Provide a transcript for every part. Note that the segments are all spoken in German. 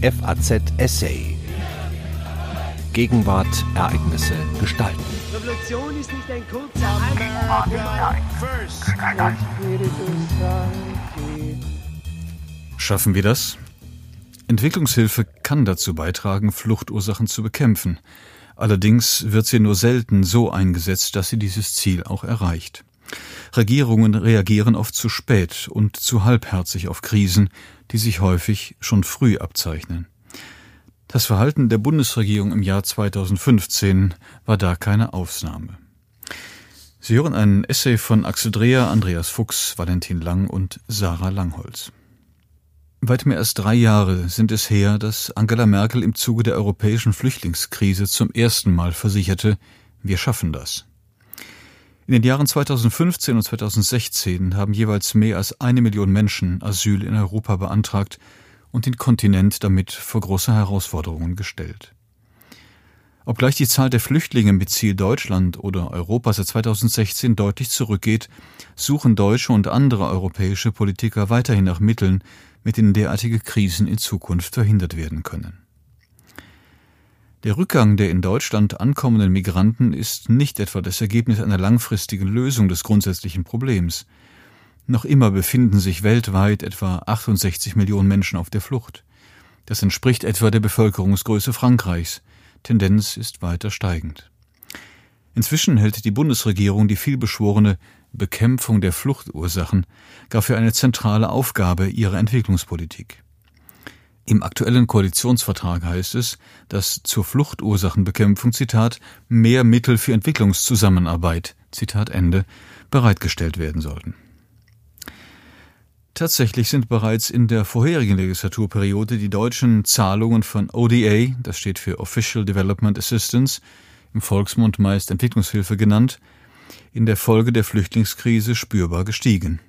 FAZ Essay. Gegenwart, Ereignisse, Gestalten. Revolution ist nicht ein kurzer Schaffen wir das? Entwicklungshilfe kann dazu beitragen, Fluchtursachen zu bekämpfen. Allerdings wird sie nur selten so eingesetzt, dass sie dieses Ziel auch erreicht. Regierungen reagieren oft zu spät und zu halbherzig auf Krisen, die sich häufig schon früh abzeichnen. Das Verhalten der Bundesregierung im Jahr 2015 war da keine Ausnahme. Sie hören einen Essay von Axel Dreher, Andreas Fuchs, Valentin Lang und Sarah Langholz. Weit mehr als drei Jahre sind es her, dass Angela Merkel im Zuge der europäischen Flüchtlingskrise zum ersten Mal versicherte, wir schaffen das. In den Jahren 2015 und 2016 haben jeweils mehr als eine Million Menschen Asyl in Europa beantragt und den Kontinent damit vor große Herausforderungen gestellt. Obgleich die Zahl der Flüchtlinge mit Ziel Deutschland oder Europa seit 2016 deutlich zurückgeht, suchen deutsche und andere europäische Politiker weiterhin nach Mitteln, mit denen derartige Krisen in Zukunft verhindert werden können. Der Rückgang der in Deutschland ankommenden Migranten ist nicht etwa das Ergebnis einer langfristigen Lösung des grundsätzlichen Problems. Noch immer befinden sich weltweit etwa 68 Millionen Menschen auf der Flucht. Das entspricht etwa der Bevölkerungsgröße Frankreichs. Tendenz ist weiter steigend. Inzwischen hält die Bundesregierung die vielbeschworene Bekämpfung der Fluchtursachen gar für eine zentrale Aufgabe ihrer Entwicklungspolitik. Im aktuellen Koalitionsvertrag heißt es, dass zur Fluchtursachenbekämpfung, Zitat, mehr Mittel für Entwicklungszusammenarbeit, Zitat Ende, bereitgestellt werden sollten. Tatsächlich sind bereits in der vorherigen Legislaturperiode die deutschen Zahlungen von ODA, das steht für Official Development Assistance, im Volksmund meist Entwicklungshilfe genannt, in der Folge der Flüchtlingskrise spürbar gestiegen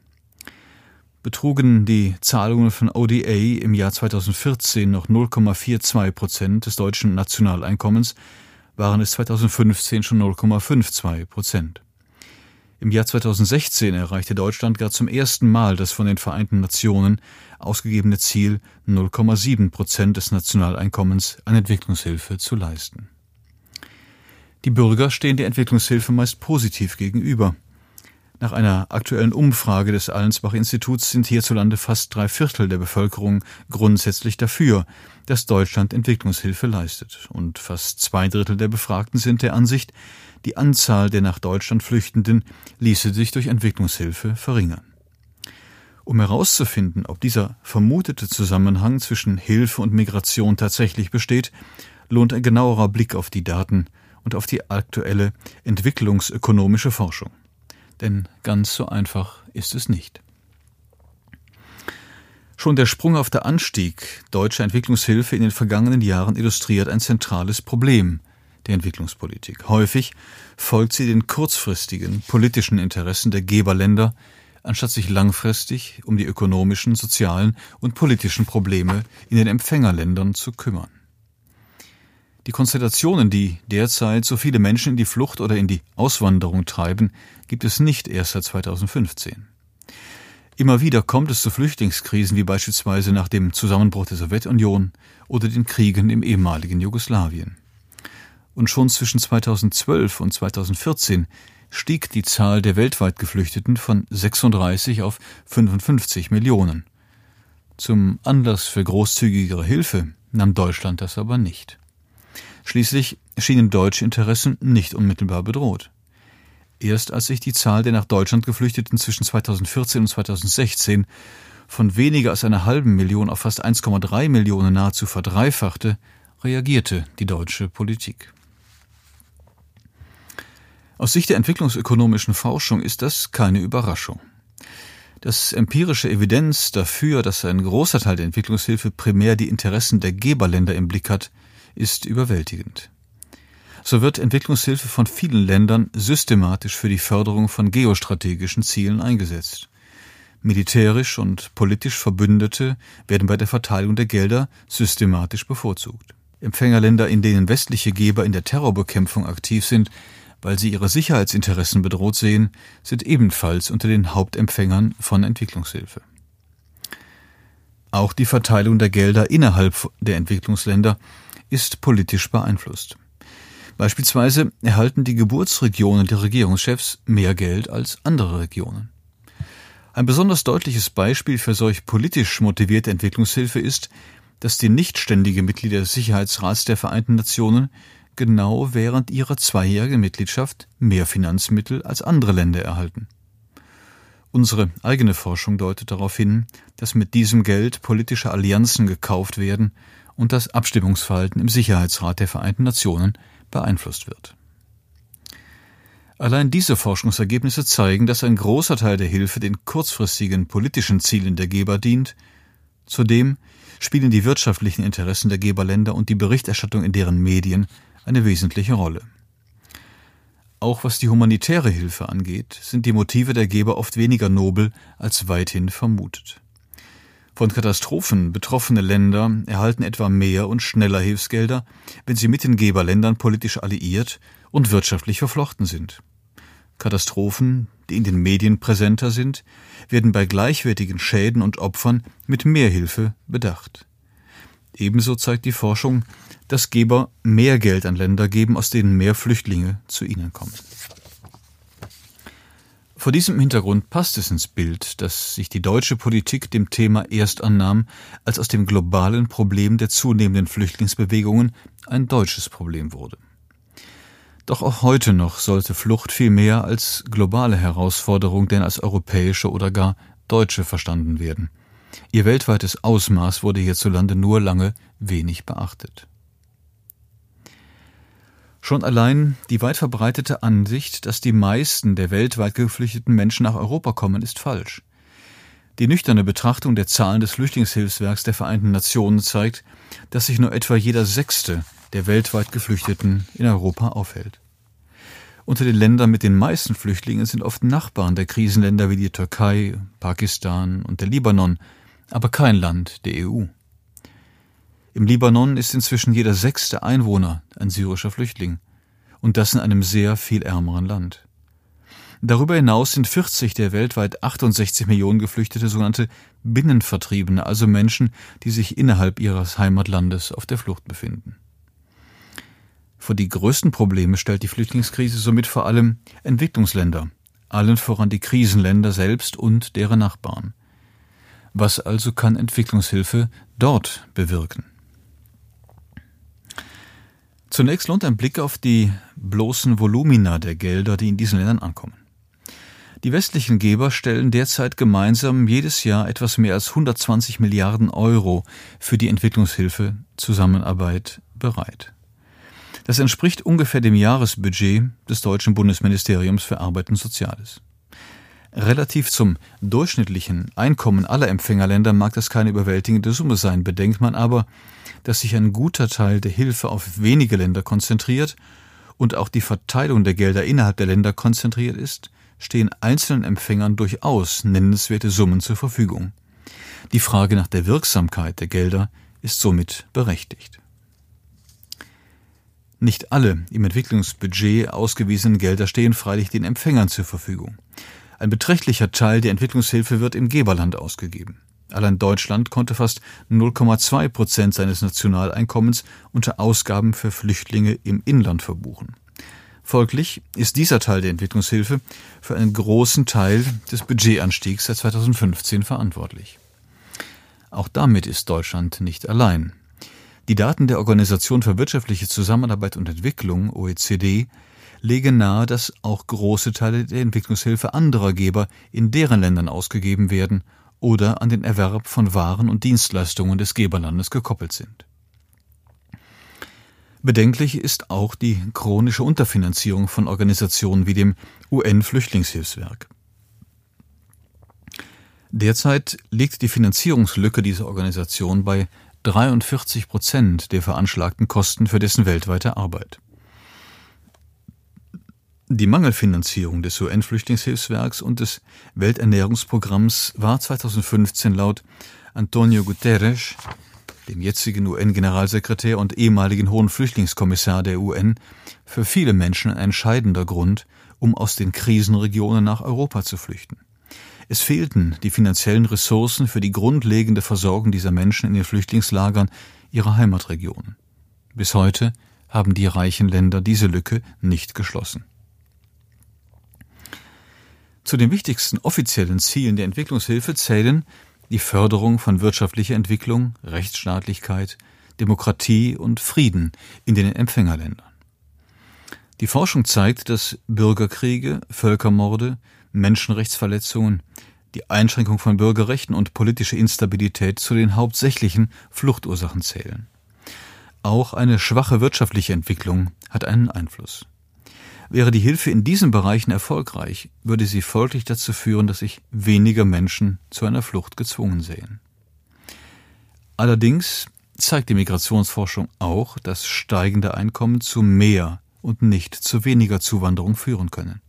betrugen die Zahlungen von ODA im Jahr 2014 noch 0,42 Prozent des deutschen Nationaleinkommens, waren es 2015 schon 0,52 Prozent. Im Jahr 2016 erreichte Deutschland gar zum ersten Mal das von den Vereinten Nationen ausgegebene Ziel, 0,7 Prozent des Nationaleinkommens an Entwicklungshilfe zu leisten. Die Bürger stehen der Entwicklungshilfe meist positiv gegenüber. Nach einer aktuellen Umfrage des Allensbach-Instituts sind hierzulande fast drei Viertel der Bevölkerung grundsätzlich dafür, dass Deutschland Entwicklungshilfe leistet. Und fast zwei Drittel der Befragten sind der Ansicht, die Anzahl der nach Deutschland Flüchtenden ließe sich durch Entwicklungshilfe verringern. Um herauszufinden, ob dieser vermutete Zusammenhang zwischen Hilfe und Migration tatsächlich besteht, lohnt ein genauerer Blick auf die Daten und auf die aktuelle entwicklungsökonomische Forschung denn ganz so einfach ist es nicht. Schon der Sprung auf der Anstieg deutscher Entwicklungshilfe in den vergangenen Jahren illustriert ein zentrales Problem der Entwicklungspolitik. Häufig folgt sie den kurzfristigen politischen Interessen der Geberländer, anstatt sich langfristig um die ökonomischen, sozialen und politischen Probleme in den Empfängerländern zu kümmern. Die Konstellationen, die derzeit so viele Menschen in die Flucht oder in die Auswanderung treiben, gibt es nicht erst seit 2015. Immer wieder kommt es zu Flüchtlingskrisen wie beispielsweise nach dem Zusammenbruch der Sowjetunion oder den Kriegen im ehemaligen Jugoslawien. Und schon zwischen 2012 und 2014 stieg die Zahl der weltweit Geflüchteten von 36 auf 55 Millionen. Zum Anlass für großzügigere Hilfe nahm Deutschland das aber nicht. Schließlich schienen deutsche Interessen nicht unmittelbar bedroht. Erst als sich die Zahl der nach Deutschland Geflüchteten zwischen 2014 und 2016 von weniger als einer halben Million auf fast 1,3 Millionen nahezu verdreifachte, reagierte die deutsche Politik. Aus Sicht der entwicklungsökonomischen Forschung ist das keine Überraschung. Das empirische Evidenz dafür, dass ein großer Teil der Entwicklungshilfe primär die Interessen der Geberländer im Blick hat, ist überwältigend. So wird Entwicklungshilfe von vielen Ländern systematisch für die Förderung von geostrategischen Zielen eingesetzt. Militärisch und politisch Verbündete werden bei der Verteilung der Gelder systematisch bevorzugt. Empfängerländer, in denen westliche Geber in der Terrorbekämpfung aktiv sind, weil sie ihre Sicherheitsinteressen bedroht sehen, sind ebenfalls unter den Hauptempfängern von Entwicklungshilfe. Auch die Verteilung der Gelder innerhalb der Entwicklungsländer ist politisch beeinflusst. Beispielsweise erhalten die Geburtsregionen der Regierungschefs mehr Geld als andere Regionen. Ein besonders deutliches Beispiel für solch politisch motivierte Entwicklungshilfe ist, dass die nichtständige Mitglieder des Sicherheitsrats der Vereinten Nationen genau während ihrer zweijährigen Mitgliedschaft mehr Finanzmittel als andere Länder erhalten. Unsere eigene Forschung deutet darauf hin, dass mit diesem Geld politische Allianzen gekauft werden und das Abstimmungsverhalten im Sicherheitsrat der Vereinten Nationen beeinflusst wird. Allein diese Forschungsergebnisse zeigen, dass ein großer Teil der Hilfe den kurzfristigen politischen Zielen der Geber dient. Zudem spielen die wirtschaftlichen Interessen der Geberländer und die Berichterstattung in deren Medien eine wesentliche Rolle. Auch was die humanitäre Hilfe angeht, sind die Motive der Geber oft weniger nobel als weithin vermutet. Von Katastrophen betroffene Länder erhalten etwa mehr und schneller Hilfsgelder, wenn sie mit den Geberländern politisch alliiert und wirtschaftlich verflochten sind. Katastrophen, die in den Medien präsenter sind, werden bei gleichwertigen Schäden und Opfern mit mehr Hilfe bedacht. Ebenso zeigt die Forschung, dass Geber mehr Geld an Länder geben, aus denen mehr Flüchtlinge zu ihnen kommen. Vor diesem Hintergrund passt es ins Bild, dass sich die deutsche Politik dem Thema erst annahm, als aus dem globalen Problem der zunehmenden Flüchtlingsbewegungen ein deutsches Problem wurde. Doch auch heute noch sollte Flucht viel mehr als globale Herausforderung denn als europäische oder gar deutsche verstanden werden. Ihr weltweites Ausmaß wurde hierzulande nur lange wenig beachtet. Schon allein die weit verbreitete Ansicht, dass die meisten der weltweit geflüchteten Menschen nach Europa kommen, ist falsch. Die nüchterne Betrachtung der Zahlen des Flüchtlingshilfswerks der Vereinten Nationen zeigt, dass sich nur etwa jeder Sechste der weltweit Geflüchteten in Europa aufhält. Unter den Ländern mit den meisten Flüchtlingen sind oft Nachbarn der Krisenländer wie die Türkei, Pakistan und der Libanon, aber kein Land der EU. Im Libanon ist inzwischen jeder sechste Einwohner ein syrischer Flüchtling, und das in einem sehr viel ärmeren Land. Darüber hinaus sind 40 der weltweit 68 Millionen Geflüchtete sogenannte Binnenvertriebene, also Menschen, die sich innerhalb ihres Heimatlandes auf der Flucht befinden. Vor die größten Probleme stellt die Flüchtlingskrise somit vor allem Entwicklungsländer, allen voran die Krisenländer selbst und deren Nachbarn. Was also kann Entwicklungshilfe dort bewirken? Zunächst lohnt ein Blick auf die bloßen Volumina der Gelder, die in diesen Ländern ankommen. Die westlichen Geber stellen derzeit gemeinsam jedes Jahr etwas mehr als 120 Milliarden Euro für die Entwicklungshilfe Zusammenarbeit bereit. Das entspricht ungefähr dem Jahresbudget des deutschen Bundesministeriums für Arbeit und Soziales. Relativ zum durchschnittlichen Einkommen aller Empfängerländer mag das keine überwältigende Summe sein, bedenkt man aber, dass sich ein guter Teil der Hilfe auf wenige Länder konzentriert und auch die Verteilung der Gelder innerhalb der Länder konzentriert ist, stehen einzelnen Empfängern durchaus nennenswerte Summen zur Verfügung. Die Frage nach der Wirksamkeit der Gelder ist somit berechtigt. Nicht alle im Entwicklungsbudget ausgewiesenen Gelder stehen freilich den Empfängern zur Verfügung. Ein beträchtlicher Teil der Entwicklungshilfe wird im Geberland ausgegeben. Allein Deutschland konnte fast 0,2 Prozent seines Nationaleinkommens unter Ausgaben für Flüchtlinge im Inland verbuchen. Folglich ist dieser Teil der Entwicklungshilfe für einen großen Teil des Budgetanstiegs seit 2015 verantwortlich. Auch damit ist Deutschland nicht allein. Die Daten der Organisation für wirtschaftliche Zusammenarbeit und Entwicklung OECD legen nahe, dass auch große Teile der Entwicklungshilfe anderer Geber in deren Ländern ausgegeben werden oder an den Erwerb von Waren und Dienstleistungen des Geberlandes gekoppelt sind. Bedenklich ist auch die chronische Unterfinanzierung von Organisationen wie dem UN-Flüchtlingshilfswerk. Derzeit liegt die Finanzierungslücke dieser Organisation bei 43 Prozent der veranschlagten Kosten für dessen weltweite Arbeit. Die Mangelfinanzierung des UN-Flüchtlingshilfswerks und des Welternährungsprogramms war 2015 laut Antonio Guterres, dem jetzigen UN-Generalsekretär und ehemaligen Hohen Flüchtlingskommissar der UN, für viele Menschen ein entscheidender Grund, um aus den Krisenregionen nach Europa zu flüchten. Es fehlten die finanziellen Ressourcen für die grundlegende Versorgung dieser Menschen in den Flüchtlingslagern ihrer Heimatregionen. Bis heute haben die reichen Länder diese Lücke nicht geschlossen. Zu den wichtigsten offiziellen Zielen der Entwicklungshilfe zählen die Förderung von wirtschaftlicher Entwicklung, Rechtsstaatlichkeit, Demokratie und Frieden in den Empfängerländern. Die Forschung zeigt, dass Bürgerkriege, Völkermorde, Menschenrechtsverletzungen, die Einschränkung von Bürgerrechten und politische Instabilität zu den hauptsächlichen Fluchtursachen zählen. Auch eine schwache wirtschaftliche Entwicklung hat einen Einfluss. Wäre die Hilfe in diesen Bereichen erfolgreich, würde sie folglich dazu führen, dass sich weniger Menschen zu einer Flucht gezwungen sehen. Allerdings zeigt die Migrationsforschung auch, dass steigende Einkommen zu mehr und nicht zu weniger Zuwanderung führen können.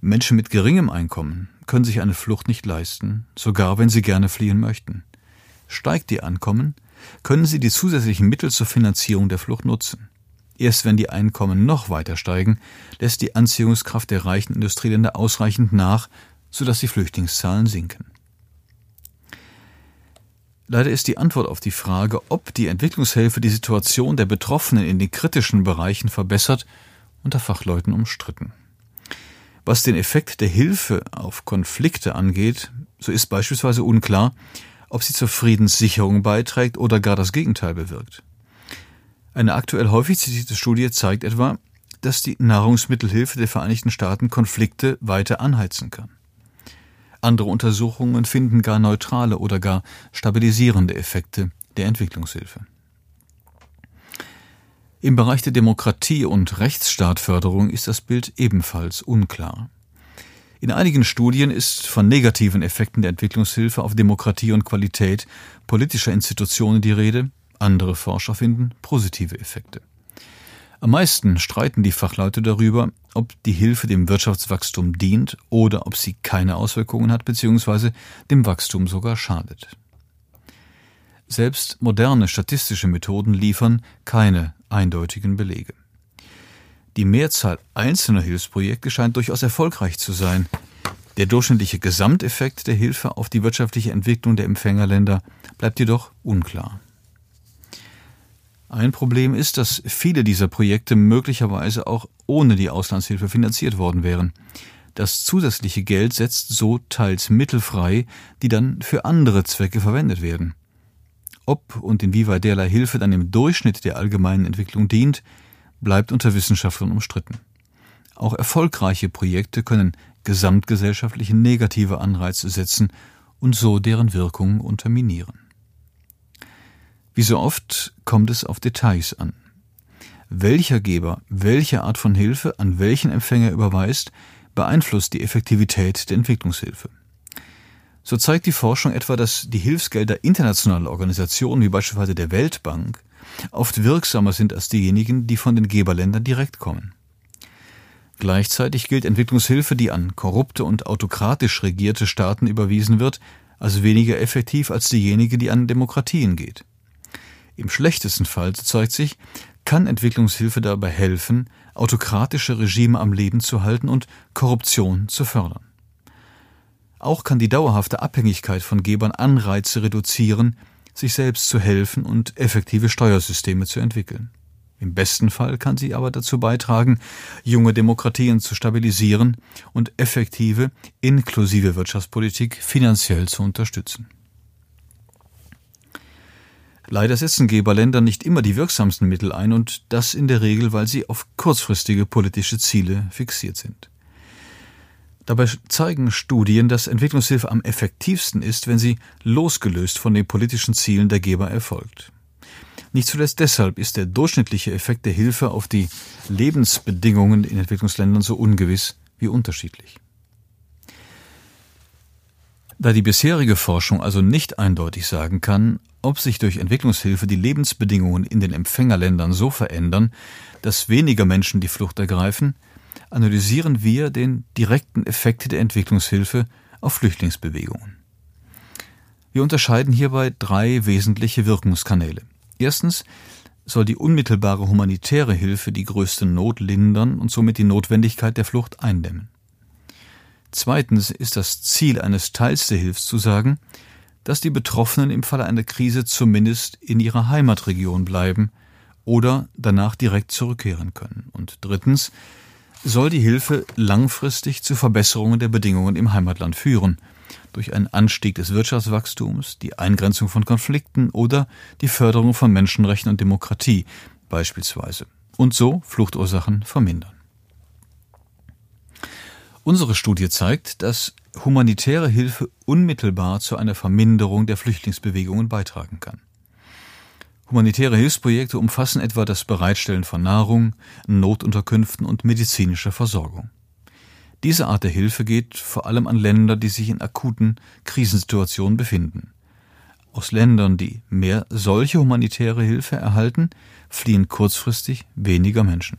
Menschen mit geringem Einkommen können sich eine Flucht nicht leisten, sogar wenn sie gerne fliehen möchten. Steigt ihr Einkommen, können sie die zusätzlichen Mittel zur Finanzierung der Flucht nutzen. Erst wenn die Einkommen noch weiter steigen, lässt die Anziehungskraft der reichen Industrieländer ausreichend nach, sodass die Flüchtlingszahlen sinken. Leider ist die Antwort auf die Frage, ob die Entwicklungshilfe die Situation der Betroffenen in den kritischen Bereichen verbessert, unter Fachleuten umstritten. Was den Effekt der Hilfe auf Konflikte angeht, so ist beispielsweise unklar, ob sie zur Friedenssicherung beiträgt oder gar das Gegenteil bewirkt. Eine aktuell häufig zitierte Studie zeigt etwa, dass die Nahrungsmittelhilfe der Vereinigten Staaten Konflikte weiter anheizen kann. Andere Untersuchungen finden gar neutrale oder gar stabilisierende Effekte der Entwicklungshilfe. Im Bereich der Demokratie und Rechtsstaatförderung ist das Bild ebenfalls unklar. In einigen Studien ist von negativen Effekten der Entwicklungshilfe auf Demokratie und Qualität politischer Institutionen die Rede, andere Forscher finden positive Effekte. Am meisten streiten die Fachleute darüber, ob die Hilfe dem Wirtschaftswachstum dient oder ob sie keine Auswirkungen hat bzw. dem Wachstum sogar schadet. Selbst moderne statistische Methoden liefern keine eindeutigen Belege. Die Mehrzahl einzelner Hilfsprojekte scheint durchaus erfolgreich zu sein. Der durchschnittliche Gesamteffekt der Hilfe auf die wirtschaftliche Entwicklung der Empfängerländer bleibt jedoch unklar. Ein Problem ist, dass viele dieser Projekte möglicherweise auch ohne die Auslandshilfe finanziert worden wären. Das zusätzliche Geld setzt so teils Mittel frei, die dann für andere Zwecke verwendet werden. Ob und inwieweit derlei Hilfe dann im Durchschnitt der allgemeinen Entwicklung dient, bleibt unter Wissenschaftlern umstritten. Auch erfolgreiche Projekte können gesamtgesellschaftliche negative Anreize setzen und so deren Wirkung unterminieren. Wie so oft kommt es auf Details an. Welcher Geber welche Art von Hilfe an welchen Empfänger überweist, beeinflusst die Effektivität der Entwicklungshilfe. So zeigt die Forschung etwa, dass die Hilfsgelder internationaler Organisationen wie beispielsweise der Weltbank oft wirksamer sind als diejenigen, die von den Geberländern direkt kommen. Gleichzeitig gilt Entwicklungshilfe, die an korrupte und autokratisch regierte Staaten überwiesen wird, als weniger effektiv als diejenige, die an Demokratien geht. Im schlechtesten Fall, so zeigt sich, kann Entwicklungshilfe dabei helfen, autokratische Regime am Leben zu halten und Korruption zu fördern. Auch kann die dauerhafte Abhängigkeit von Gebern Anreize reduzieren, sich selbst zu helfen und effektive Steuersysteme zu entwickeln. Im besten Fall kann sie aber dazu beitragen, junge Demokratien zu stabilisieren und effektive, inklusive Wirtschaftspolitik finanziell zu unterstützen. Leider setzen Geberländer nicht immer die wirksamsten Mittel ein und das in der Regel, weil sie auf kurzfristige politische Ziele fixiert sind. Dabei zeigen Studien, dass Entwicklungshilfe am effektivsten ist, wenn sie losgelöst von den politischen Zielen der Geber erfolgt. Nicht zuletzt deshalb ist der durchschnittliche Effekt der Hilfe auf die Lebensbedingungen in Entwicklungsländern so ungewiss wie unterschiedlich. Da die bisherige Forschung also nicht eindeutig sagen kann, ob sich durch Entwicklungshilfe die Lebensbedingungen in den Empfängerländern so verändern, dass weniger Menschen die Flucht ergreifen, analysieren wir den direkten Effekt der Entwicklungshilfe auf Flüchtlingsbewegungen. Wir unterscheiden hierbei drei wesentliche Wirkungskanäle. Erstens soll die unmittelbare humanitäre Hilfe die größte Not lindern und somit die Notwendigkeit der Flucht eindämmen. Zweitens ist das Ziel eines Teils der Hilfszusagen, dass die Betroffenen im Falle einer Krise zumindest in ihrer Heimatregion bleiben oder danach direkt zurückkehren können. Und drittens soll die Hilfe langfristig zu Verbesserungen der Bedingungen im Heimatland führen, durch einen Anstieg des Wirtschaftswachstums, die Eingrenzung von Konflikten oder die Förderung von Menschenrechten und Demokratie beispielsweise und so Fluchtursachen vermindern. Unsere Studie zeigt, dass humanitäre Hilfe unmittelbar zu einer Verminderung der Flüchtlingsbewegungen beitragen kann. Humanitäre Hilfsprojekte umfassen etwa das Bereitstellen von Nahrung, Notunterkünften und medizinischer Versorgung. Diese Art der Hilfe geht vor allem an Länder, die sich in akuten Krisensituationen befinden. Aus Ländern, die mehr solche humanitäre Hilfe erhalten, fliehen kurzfristig weniger Menschen.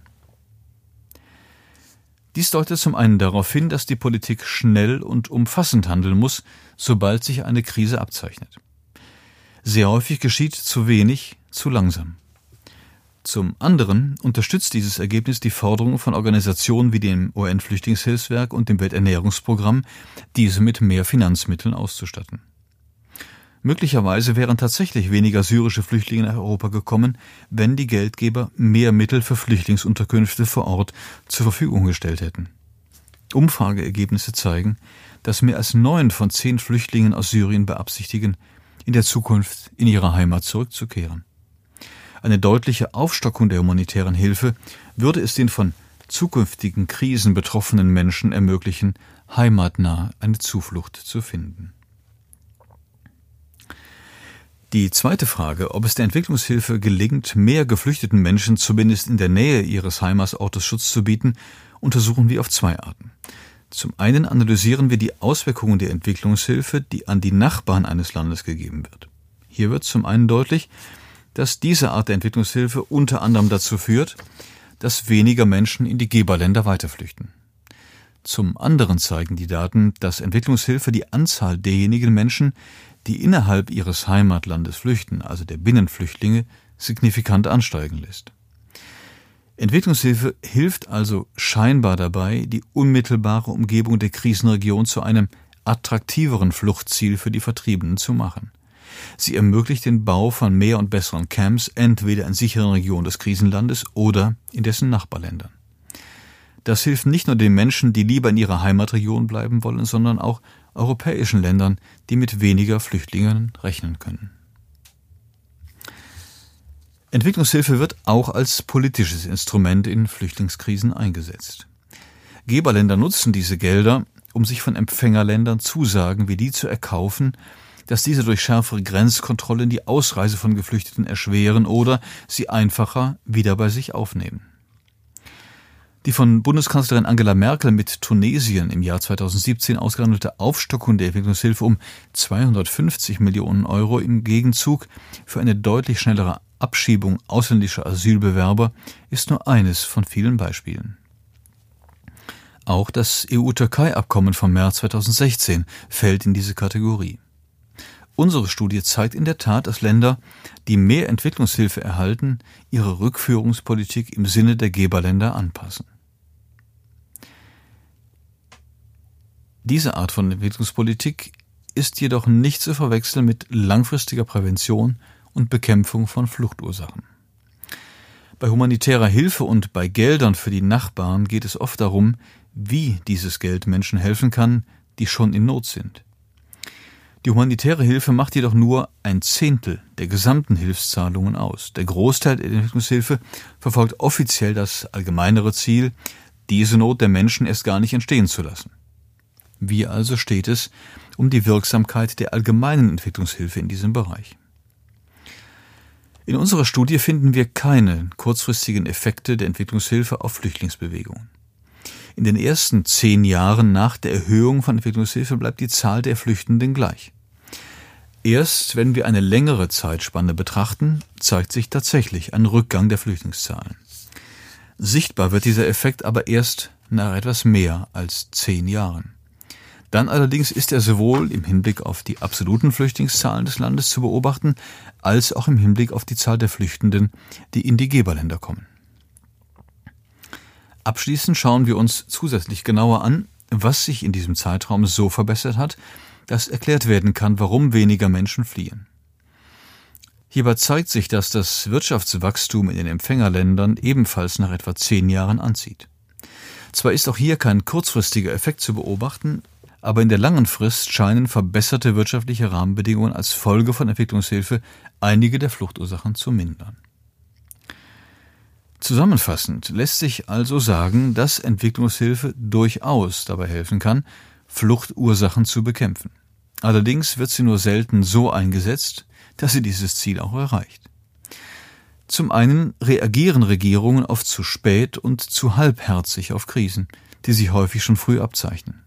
Dies deutet zum einen darauf hin, dass die Politik schnell und umfassend handeln muss, sobald sich eine Krise abzeichnet. Sehr häufig geschieht zu wenig, zu langsam. Zum anderen unterstützt dieses Ergebnis die Forderung von Organisationen wie dem UN-Flüchtlingshilfswerk und dem Welternährungsprogramm, diese mit mehr Finanzmitteln auszustatten. Möglicherweise wären tatsächlich weniger syrische Flüchtlinge nach Europa gekommen, wenn die Geldgeber mehr Mittel für Flüchtlingsunterkünfte vor Ort zur Verfügung gestellt hätten. Umfrageergebnisse zeigen, dass mehr als neun von zehn Flüchtlingen aus Syrien beabsichtigen, in der Zukunft in ihre Heimat zurückzukehren. Eine deutliche Aufstockung der humanitären Hilfe würde es den von zukünftigen Krisen betroffenen Menschen ermöglichen, heimatnah eine Zuflucht zu finden. Die zweite Frage, ob es der Entwicklungshilfe gelingt, mehr geflüchteten Menschen zumindest in der Nähe ihres Heimatsortes Schutz zu bieten, untersuchen wir auf zwei Arten. Zum einen analysieren wir die Auswirkungen der Entwicklungshilfe, die an die Nachbarn eines Landes gegeben wird. Hier wird zum einen deutlich, dass diese Art der Entwicklungshilfe unter anderem dazu führt, dass weniger Menschen in die Geberländer weiterflüchten. Zum anderen zeigen die Daten, dass Entwicklungshilfe die Anzahl derjenigen Menschen, die innerhalb ihres Heimatlandes flüchten, also der Binnenflüchtlinge, signifikant ansteigen lässt. Entwicklungshilfe hilft also scheinbar dabei, die unmittelbare Umgebung der Krisenregion zu einem attraktiveren Fluchtziel für die Vertriebenen zu machen. Sie ermöglicht den Bau von mehr und besseren Camps entweder in sicheren Regionen des Krisenlandes oder in dessen Nachbarländern. Das hilft nicht nur den Menschen, die lieber in ihrer Heimatregion bleiben wollen, sondern auch europäischen Ländern, die mit weniger Flüchtlingen rechnen können. Entwicklungshilfe wird auch als politisches Instrument in Flüchtlingskrisen eingesetzt. Geberländer nutzen diese Gelder, um sich von Empfängerländern Zusagen wie die zu erkaufen, dass diese durch schärfere Grenzkontrollen die Ausreise von Geflüchteten erschweren oder sie einfacher wieder bei sich aufnehmen. Die von Bundeskanzlerin Angela Merkel mit Tunesien im Jahr 2017 ausgehandelte Aufstockung der Entwicklungshilfe um 250 Millionen Euro im Gegenzug für eine deutlich schnellere Abschiebung ausländischer Asylbewerber ist nur eines von vielen Beispielen. Auch das EU-Türkei-Abkommen vom März 2016 fällt in diese Kategorie. Unsere Studie zeigt in der Tat, dass Länder, die mehr Entwicklungshilfe erhalten, ihre Rückführungspolitik im Sinne der Geberländer anpassen. Diese Art von Entwicklungspolitik ist jedoch nicht zu verwechseln mit langfristiger Prävention und Bekämpfung von Fluchtursachen. Bei humanitärer Hilfe und bei Geldern für die Nachbarn geht es oft darum, wie dieses Geld Menschen helfen kann, die schon in Not sind. Die humanitäre Hilfe macht jedoch nur ein Zehntel der gesamten Hilfszahlungen aus. Der Großteil der Entwicklungshilfe verfolgt offiziell das allgemeinere Ziel, diese Not der Menschen erst gar nicht entstehen zu lassen. Wie also steht es um die Wirksamkeit der allgemeinen Entwicklungshilfe in diesem Bereich? In unserer Studie finden wir keine kurzfristigen Effekte der Entwicklungshilfe auf Flüchtlingsbewegungen. In den ersten zehn Jahren nach der Erhöhung von Entwicklungshilfe bleibt die Zahl der Flüchtenden gleich. Erst wenn wir eine längere Zeitspanne betrachten, zeigt sich tatsächlich ein Rückgang der Flüchtlingszahlen. Sichtbar wird dieser Effekt aber erst nach etwas mehr als zehn Jahren. Dann allerdings ist er sowohl im Hinblick auf die absoluten Flüchtlingszahlen des Landes zu beobachten, als auch im Hinblick auf die Zahl der Flüchtenden, die in die Geberländer kommen. Abschließend schauen wir uns zusätzlich genauer an, was sich in diesem Zeitraum so verbessert hat, dass erklärt werden kann, warum weniger Menschen fliehen. Hierbei zeigt sich, dass das Wirtschaftswachstum in den Empfängerländern ebenfalls nach etwa zehn Jahren anzieht. Zwar ist auch hier kein kurzfristiger Effekt zu beobachten, aber in der langen Frist scheinen verbesserte wirtschaftliche Rahmenbedingungen als Folge von Entwicklungshilfe einige der Fluchtursachen zu mindern. Zusammenfassend lässt sich also sagen, dass Entwicklungshilfe durchaus dabei helfen kann, Fluchtursachen zu bekämpfen. Allerdings wird sie nur selten so eingesetzt, dass sie dieses Ziel auch erreicht. Zum einen reagieren Regierungen oft zu spät und zu halbherzig auf Krisen, die sich häufig schon früh abzeichnen.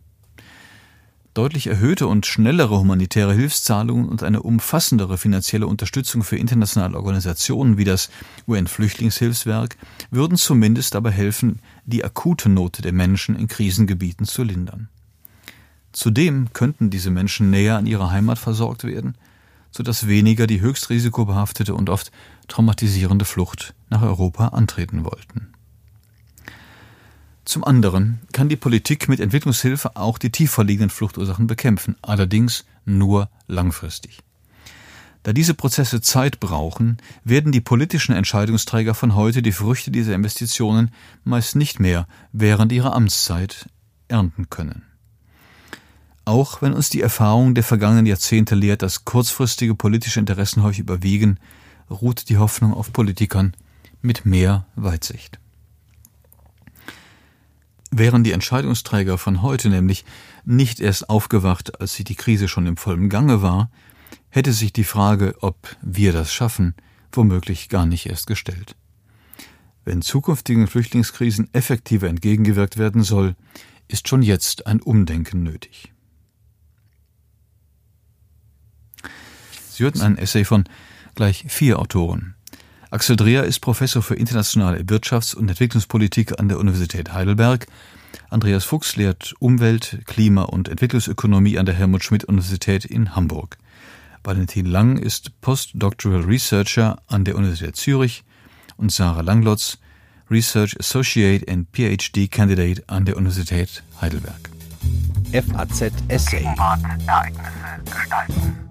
Deutlich erhöhte und schnellere humanitäre Hilfszahlungen und eine umfassendere finanzielle Unterstützung für internationale Organisationen wie das UN-Flüchtlingshilfswerk würden zumindest dabei helfen, die akute Not der Menschen in Krisengebieten zu lindern. Zudem könnten diese Menschen näher an ihrer Heimat versorgt werden, sodass weniger die höchst risikobehaftete und oft traumatisierende Flucht nach Europa antreten wollten. Zum anderen kann die Politik mit Entwicklungshilfe auch die tiefer liegenden Fluchtursachen bekämpfen, allerdings nur langfristig. Da diese Prozesse Zeit brauchen, werden die politischen Entscheidungsträger von heute die Früchte dieser Investitionen meist nicht mehr während ihrer Amtszeit ernten können. Auch wenn uns die Erfahrung der vergangenen Jahrzehnte lehrt, dass kurzfristige politische Interessen häufig überwiegen, ruht die Hoffnung auf Politikern mit mehr Weitsicht. Wären die Entscheidungsträger von heute nämlich nicht erst aufgewacht, als sie die Krise schon im vollen Gange war, hätte sich die Frage, ob wir das schaffen, womöglich gar nicht erst gestellt. Wenn zukünftigen Flüchtlingskrisen effektiver entgegengewirkt werden soll, ist schon jetzt ein Umdenken nötig. Sie hörten ein Essay von gleich vier Autoren. Axel Dreher ist Professor für internationale Wirtschafts- und Entwicklungspolitik an der Universität Heidelberg. Andreas Fuchs lehrt Umwelt-, Klima- und Entwicklungsökonomie an der Helmut Schmidt Universität in Hamburg. Valentin Lang ist Postdoctoral Researcher an der Universität Zürich und Sarah Langlotz Research Associate and PhD Candidate an der Universität Heidelberg. FAZ Essay. Ereignisse gestalten.